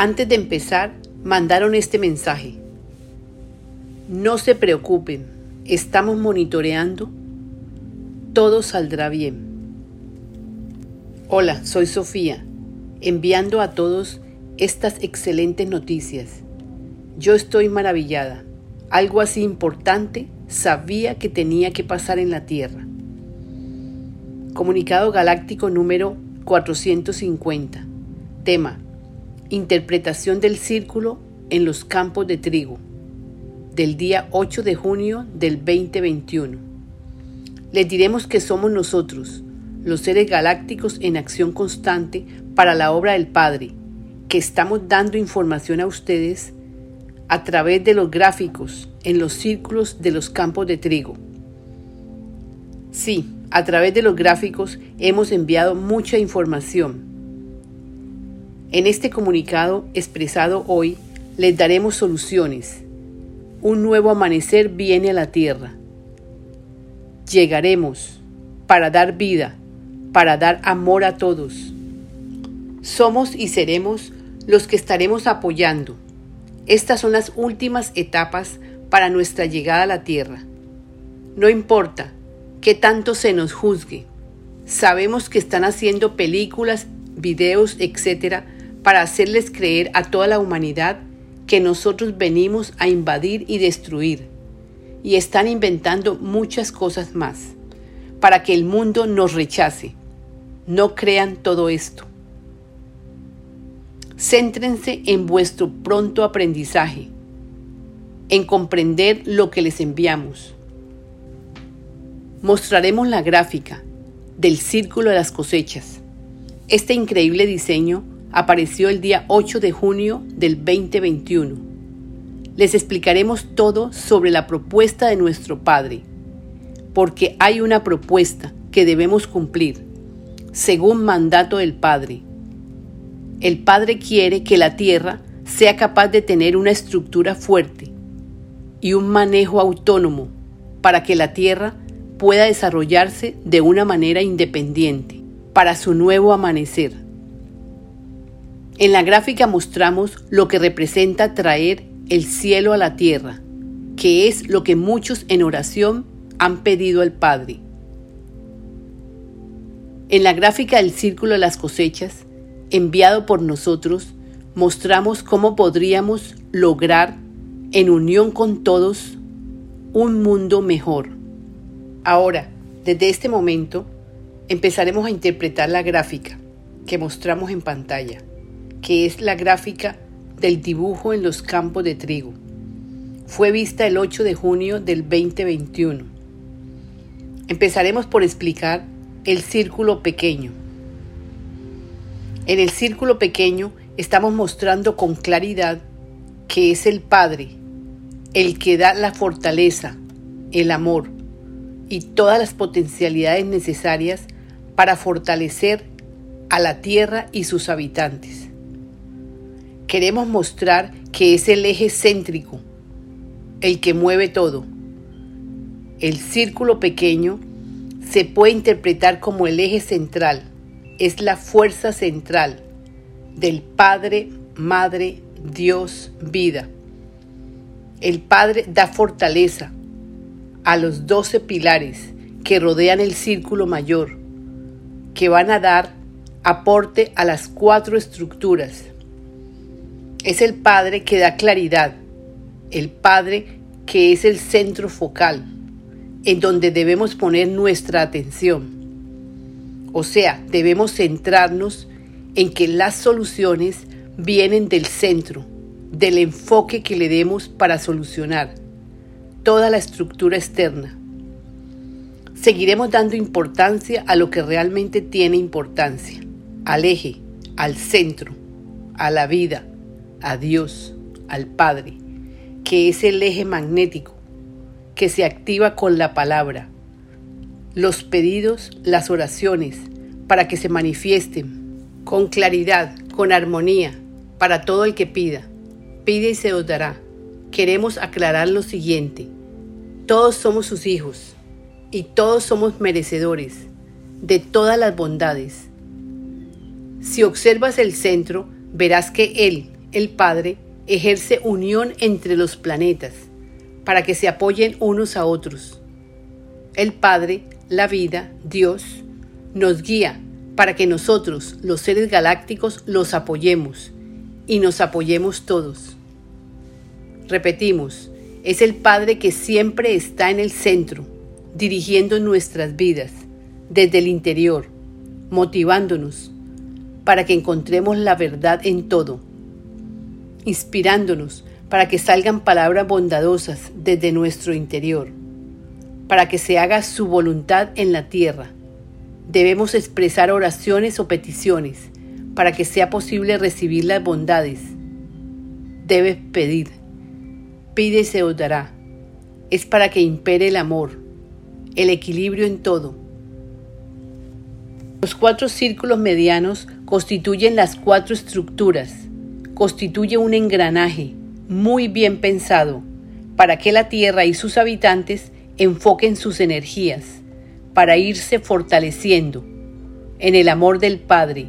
Antes de empezar, mandaron este mensaje. No se preocupen, estamos monitoreando, todo saldrá bien. Hola, soy Sofía, enviando a todos estas excelentes noticias. Yo estoy maravillada. Algo así importante sabía que tenía que pasar en la Tierra. Comunicado Galáctico número 450. Tema. Interpretación del círculo en los campos de trigo. Del día 8 de junio del 2021. Les diremos que somos nosotros, los seres galácticos en acción constante para la obra del Padre, que estamos dando información a ustedes a través de los gráficos en los círculos de los campos de trigo. Sí, a través de los gráficos hemos enviado mucha información. En este comunicado expresado hoy les daremos soluciones. Un nuevo amanecer viene a la tierra. Llegaremos para dar vida, para dar amor a todos. Somos y seremos los que estaremos apoyando. Estas son las últimas etapas para nuestra llegada a la tierra. No importa que tanto se nos juzgue. Sabemos que están haciendo películas, videos, etcétera, para hacerles creer a toda la humanidad que nosotros venimos a invadir y destruir. Y están inventando muchas cosas más para que el mundo nos rechace. No crean todo esto. Céntrense en vuestro pronto aprendizaje, en comprender lo que les enviamos mostraremos la gráfica del Círculo de las Cosechas. Este increíble diseño apareció el día 8 de junio del 2021. Les explicaremos todo sobre la propuesta de nuestro Padre, porque hay una propuesta que debemos cumplir, según mandato del Padre. El Padre quiere que la Tierra sea capaz de tener una estructura fuerte y un manejo autónomo para que la Tierra pueda desarrollarse de una manera independiente para su nuevo amanecer. En la gráfica mostramos lo que representa traer el cielo a la tierra, que es lo que muchos en oración han pedido al Padre. En la gráfica del círculo de las cosechas, enviado por nosotros, mostramos cómo podríamos lograr, en unión con todos, un mundo mejor. Ahora, desde este momento, empezaremos a interpretar la gráfica que mostramos en pantalla, que es la gráfica del dibujo en los campos de trigo. Fue vista el 8 de junio del 2021. Empezaremos por explicar el círculo pequeño. En el círculo pequeño estamos mostrando con claridad que es el Padre el que da la fortaleza, el amor, y todas las potencialidades necesarias para fortalecer a la Tierra y sus habitantes. Queremos mostrar que es el eje céntrico, el que mueve todo. El círculo pequeño se puede interpretar como el eje central, es la fuerza central del Padre, Madre, Dios, vida. El Padre da fortaleza, a los doce pilares que rodean el círculo mayor, que van a dar aporte a las cuatro estructuras. Es el Padre que da claridad, el Padre que es el centro focal, en donde debemos poner nuestra atención. O sea, debemos centrarnos en que las soluciones vienen del centro, del enfoque que le demos para solucionar toda la estructura externa. Seguiremos dando importancia a lo que realmente tiene importancia, al eje, al centro, a la vida, a Dios, al Padre, que es el eje magnético que se activa con la palabra, los pedidos, las oraciones, para que se manifiesten con claridad, con armonía, para todo el que pida. Pide y se os dará. Queremos aclarar lo siguiente. Todos somos sus hijos y todos somos merecedores de todas las bondades. Si observas el centro, verás que Él, el Padre, ejerce unión entre los planetas para que se apoyen unos a otros. El Padre, la vida, Dios, nos guía para que nosotros, los seres galácticos, los apoyemos y nos apoyemos todos. Repetimos, es el Padre que siempre está en el centro, dirigiendo nuestras vidas desde el interior, motivándonos para que encontremos la verdad en todo, inspirándonos para que salgan palabras bondadosas desde nuestro interior, para que se haga su voluntad en la tierra Debemos expresar oraciones o peticiones para que sea posible recibir las bondades. Debes pedir. Pide se os dará. Es para que impere el amor, el equilibrio en todo. Los cuatro círculos medianos constituyen las cuatro estructuras. Constituye un engranaje muy bien pensado para que la Tierra y sus habitantes enfoquen sus energías para irse fortaleciendo en el amor del Padre,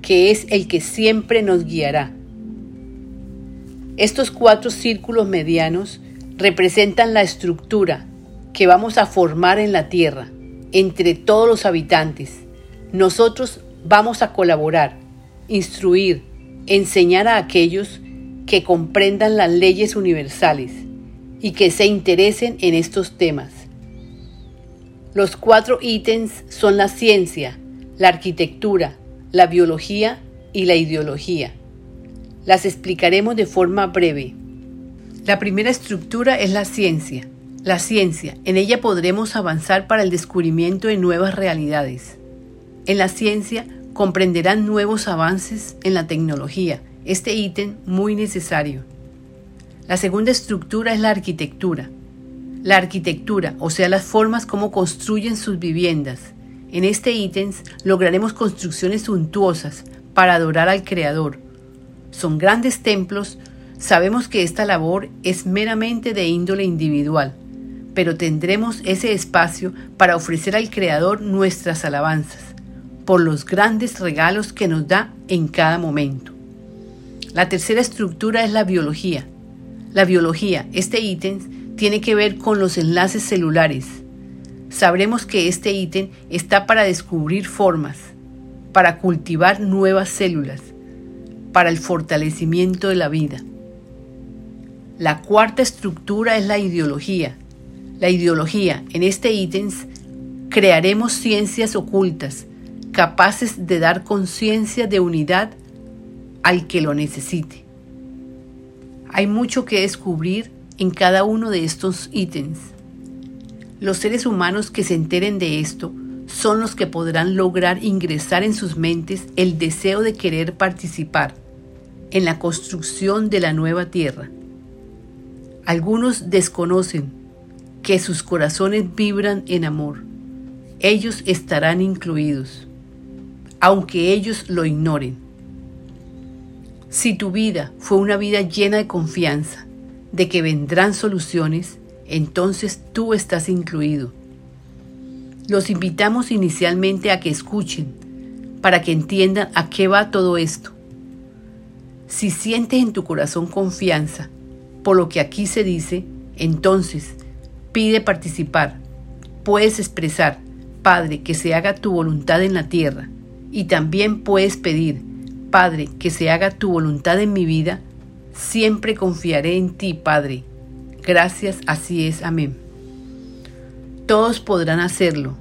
que es el que siempre nos guiará. Estos cuatro círculos medianos representan la estructura que vamos a formar en la tierra entre todos los habitantes. Nosotros vamos a colaborar, instruir, enseñar a aquellos que comprendan las leyes universales y que se interesen en estos temas. Los cuatro ítems son la ciencia, la arquitectura, la biología y la ideología. Las explicaremos de forma breve. La primera estructura es la ciencia. La ciencia, en ella podremos avanzar para el descubrimiento de nuevas realidades. En la ciencia comprenderán nuevos avances en la tecnología, este ítem muy necesario. La segunda estructura es la arquitectura. La arquitectura, o sea, las formas como construyen sus viviendas. En este ítem lograremos construcciones suntuosas para adorar al Creador. Son grandes templos, sabemos que esta labor es meramente de índole individual, pero tendremos ese espacio para ofrecer al Creador nuestras alabanzas, por los grandes regalos que nos da en cada momento. La tercera estructura es la biología. La biología, este ítem, tiene que ver con los enlaces celulares. Sabremos que este ítem está para descubrir formas, para cultivar nuevas células, para el fortalecimiento de la vida. La cuarta estructura es la ideología. La ideología, en este ítem, crearemos ciencias ocultas, capaces de dar conciencia de unidad al que lo necesite. Hay mucho que descubrir en cada uno de estos ítems. Los seres humanos que se enteren de esto son los que podrán lograr ingresar en sus mentes el deseo de querer participar en la construcción de la nueva tierra. Algunos desconocen que sus corazones vibran en amor. Ellos estarán incluidos, aunque ellos lo ignoren. Si tu vida fue una vida llena de confianza, de que vendrán soluciones, entonces tú estás incluido. Los invitamos inicialmente a que escuchen, para que entiendan a qué va todo esto. Si sientes en tu corazón confianza por lo que aquí se dice, entonces pide participar. Puedes expresar, Padre, que se haga tu voluntad en la tierra. Y también puedes pedir, Padre, que se haga tu voluntad en mi vida Siempre confiaré en ti, Padre. Gracias, así es. Amén. Todos podrán hacerlo.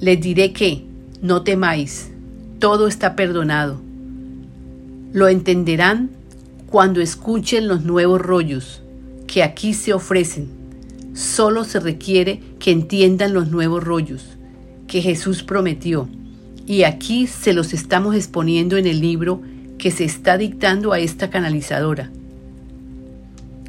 Les diré que, no temáis, todo está perdonado. Lo entenderán cuando escuchen los nuevos rollos que aquí se ofrecen. Solo se requiere que entiendan los nuevos rollos que Jesús prometió. Y aquí se los estamos exponiendo en el libro que se está dictando a esta canalizadora.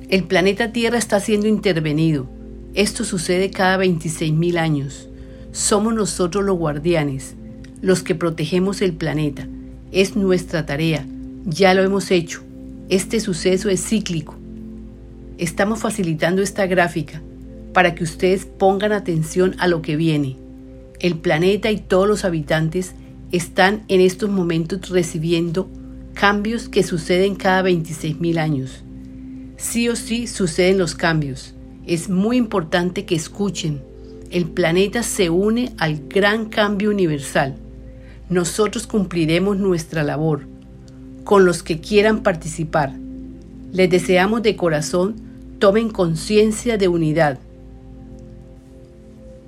El planeta Tierra está siendo intervenido. Esto sucede cada 26.000 años. Somos nosotros los guardianes, los que protegemos el planeta. Es nuestra tarea. Ya lo hemos hecho. Este suceso es cíclico. Estamos facilitando esta gráfica para que ustedes pongan atención a lo que viene. El planeta y todos los habitantes están en estos momentos recibiendo cambios que suceden cada 26.000 años. Sí o sí suceden los cambios. Es muy importante que escuchen. El planeta se une al gran cambio universal. Nosotros cumpliremos nuestra labor. Con los que quieran participar, les deseamos de corazón tomen conciencia de unidad.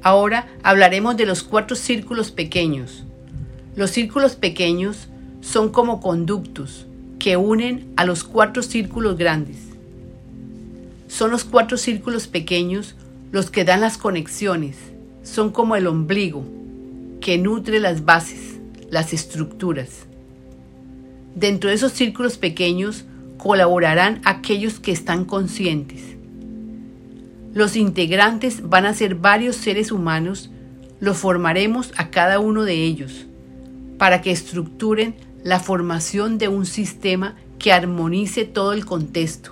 Ahora hablaremos de los cuatro círculos pequeños. Los círculos pequeños son como conductos que unen a los cuatro círculos grandes. Son los cuatro círculos pequeños los que dan las conexiones, son como el ombligo que nutre las bases, las estructuras. Dentro de esos círculos pequeños colaborarán aquellos que están conscientes. Los integrantes van a ser varios seres humanos, los formaremos a cada uno de ellos, para que estructuren la formación de un sistema que armonice todo el contexto.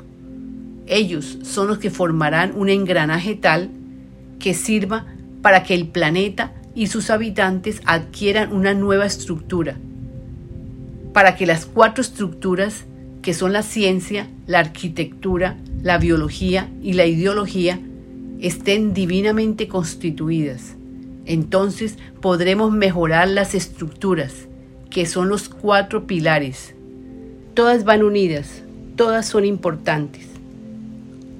Ellos son los que formarán un engranaje tal que sirva para que el planeta y sus habitantes adquieran una nueva estructura, para que las cuatro estructuras, que son la ciencia, la arquitectura, la biología y la ideología, estén divinamente constituidas. Entonces podremos mejorar las estructuras, que son los cuatro pilares. Todas van unidas, todas son importantes.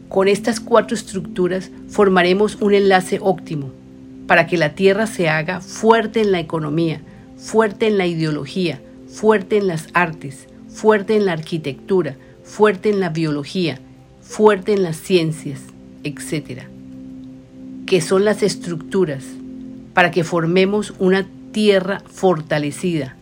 Con estas cuatro estructuras formaremos un enlace óptimo para que la Tierra se haga fuerte en la economía, fuerte en la ideología, fuerte en las artes, fuerte en la arquitectura, fuerte en la biología, fuerte en las ciencias, etc. Que son las estructuras para que formemos una tierra fortalecida,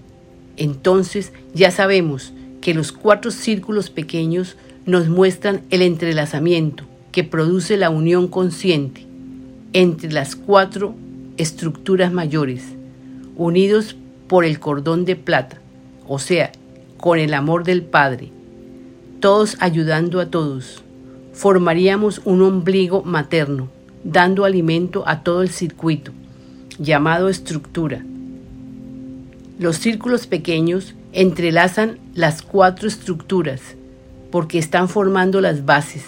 entonces ya sabemos que los cuatro círculos pequeños nos muestran el entrelazamiento que produce la unión consciente entre las cuatro estructuras mayores, unidos por el cordón de plata, o sea, con el amor del Padre, todos ayudando a todos, formaríamos un ombligo materno, dando alimento a todo el circuito, llamado estructura, los círculos pequeños entrelazan las cuatro estructuras porque están formando las bases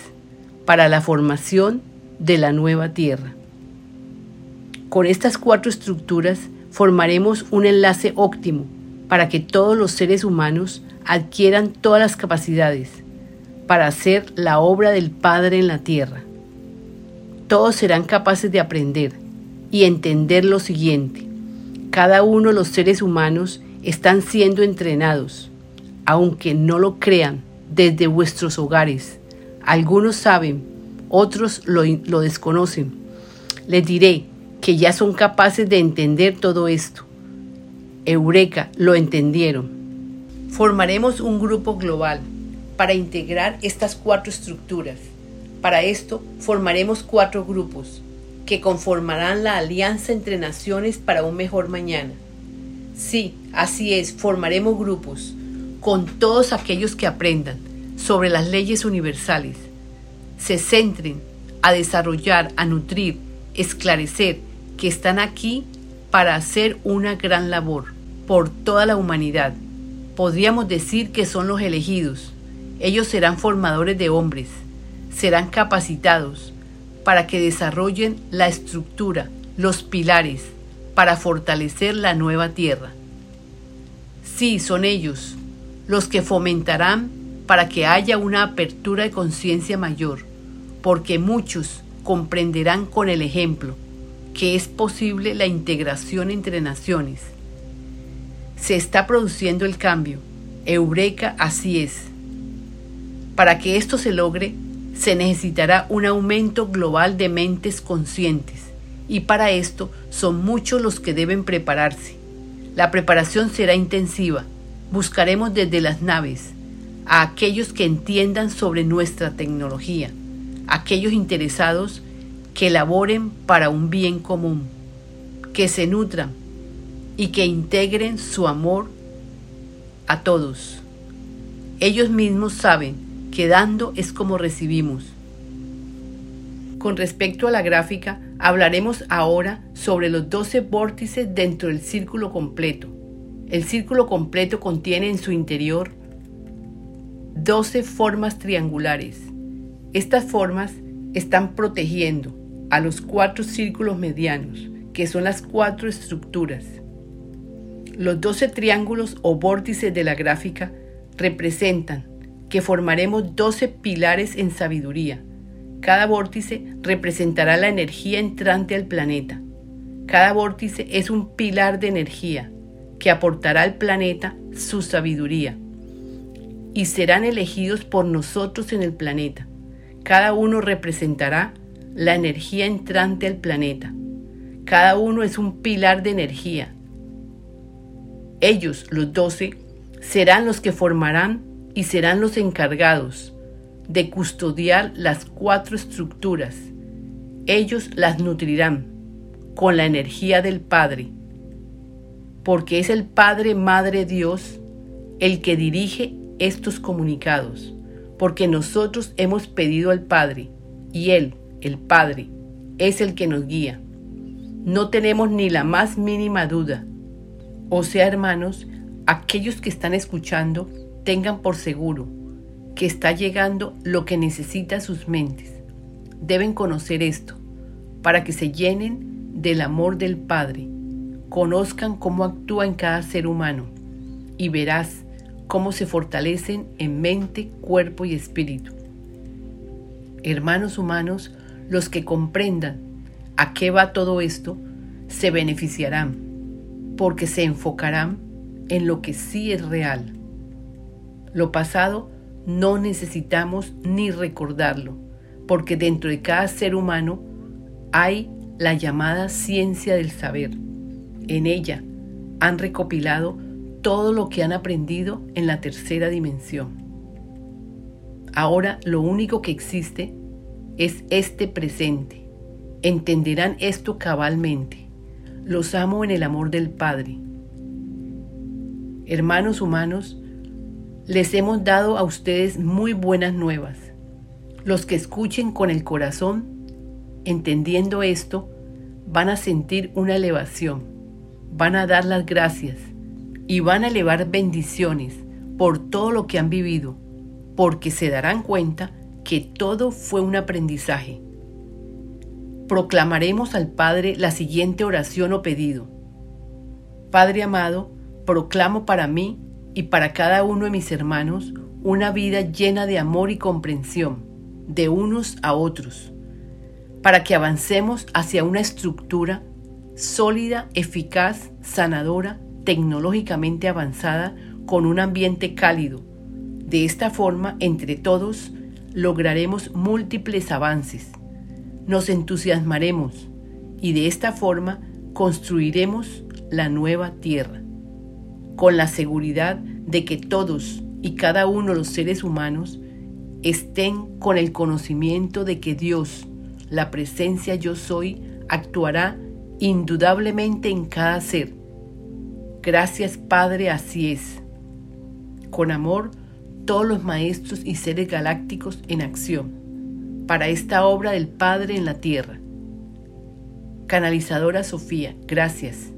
para la formación de la nueva Tierra. Con estas cuatro estructuras formaremos un enlace óptimo para que todos los seres humanos adquieran todas las capacidades para hacer la obra del Padre en la Tierra. Todos serán capaces de aprender y entender lo siguiente cada uno de los seres humanos están siendo entrenados, aunque no lo crean, desde vuestros hogares. Algunos saben, otros lo, lo desconocen. Les diré que ya son capaces de entender todo esto. Eureka, lo entendieron. Formaremos un grupo global para integrar estas cuatro estructuras. Para esto formaremos cuatro grupos que conformarán la alianza entre naciones para un mejor mañana. Sí, así es, formaremos grupos con todos aquellos que aprendan sobre las leyes universales, se centren a desarrollar, a nutrir, esclarecer que están aquí para hacer una gran labor por toda la humanidad. Podríamos decir que son los elegidos. Ellos serán formadores de hombres, serán capacitados, para que desarrollen la estructura, los pilares, para fortalecer la nueva tierra. Sí, son ellos los que fomentarán para que haya una apertura de conciencia mayor, porque muchos comprenderán con el ejemplo que es posible la integración entre naciones. Se está produciendo el cambio. Eureka así es. Para que esto se logre, se necesitará un aumento global de mentes conscientes y para esto son muchos los que deben prepararse. La preparación será intensiva. Buscaremos desde las naves a aquellos que entiendan sobre nuestra tecnología, aquellos interesados que laboren para un bien común, que se nutran y que integren su amor a todos. Ellos mismos saben que dando es como recibimos. Con respecto a la gráfica, hablaremos ahora sobre los 12 vórtices dentro del círculo completo. El círculo completo contiene en su interior 12 formas triangulares. Estas formas están protegiendo a los cuatro círculos medianos, que son las cuatro estructuras. Los 12 triángulos o vórtices de la gráfica representan que formaremos 12 pilares en sabiduría. Cada vórtice representará la energía entrante al planeta. Cada vórtice es un pilar de energía que aportará al planeta su sabiduría y serán elegidos por nosotros en el planeta. Cada uno representará la energía entrante al planeta. Cada uno es un pilar de energía. Ellos, los doce, serán los que formarán y serán los encargados de custodiar las cuatro estructuras. Ellos las nutrirán con la energía del Padre, porque es el Padre Madre Dios el que dirige estos comunicados, porque nosotros hemos pedido al Padre y Él, el Padre, es el que nos guía. No tenemos ni la más mínima duda. O sea, hermanos, aquellos que están escuchando tengan por seguro que está llegando lo que necesita sus mentes. Deben conocer esto para que se llenen del amor del Padre, conozcan cómo actúa en cada ser humano y verás cómo se fortalecen en mente, cuerpo y espíritu. Hermanos humanos, los que comprendan a qué va todo esto, se beneficiarán, porque se enfocarán en lo que sí es real. Lo pasado no necesitamos ni recordarlo, porque dentro de cada ser humano hay la llamada ciencia del saber. En ella han recopilado todo lo que han aprendido en la tercera dimensión. Ahora lo único que existe es este presente. Entenderán esto cabalmente. Los amo en el amor del Padre. Hermanos humanos, les hemos dado a ustedes muy buenas nuevas. Los que escuchen con el corazón, entendiendo esto, van a sentir una elevación, van a dar las gracias y van a elevar bendiciones por todo lo que han vivido, porque se darán cuenta que todo fue un aprendizaje. Proclamaremos al Padre la siguiente oración o pedido. Padre amado, proclamo para mí y para cada uno de mis hermanos una vida llena de amor y comprensión de unos a otros, para que avancemos hacia una estructura sólida, eficaz, sanadora, tecnológicamente avanzada, con un ambiente cálido. De esta forma, entre todos, lograremos múltiples avances. Nos entusiasmaremos y de esta forma construiremos la nueva tierra con la seguridad de que todos y cada uno de los seres humanos estén con el conocimiento de que Dios, la presencia yo soy, actuará indudablemente en cada ser. Gracias Padre, así es. Con amor, todos los maestros y seres galácticos en acción para esta obra del Padre en la tierra. Canalizadora Sofía, gracias.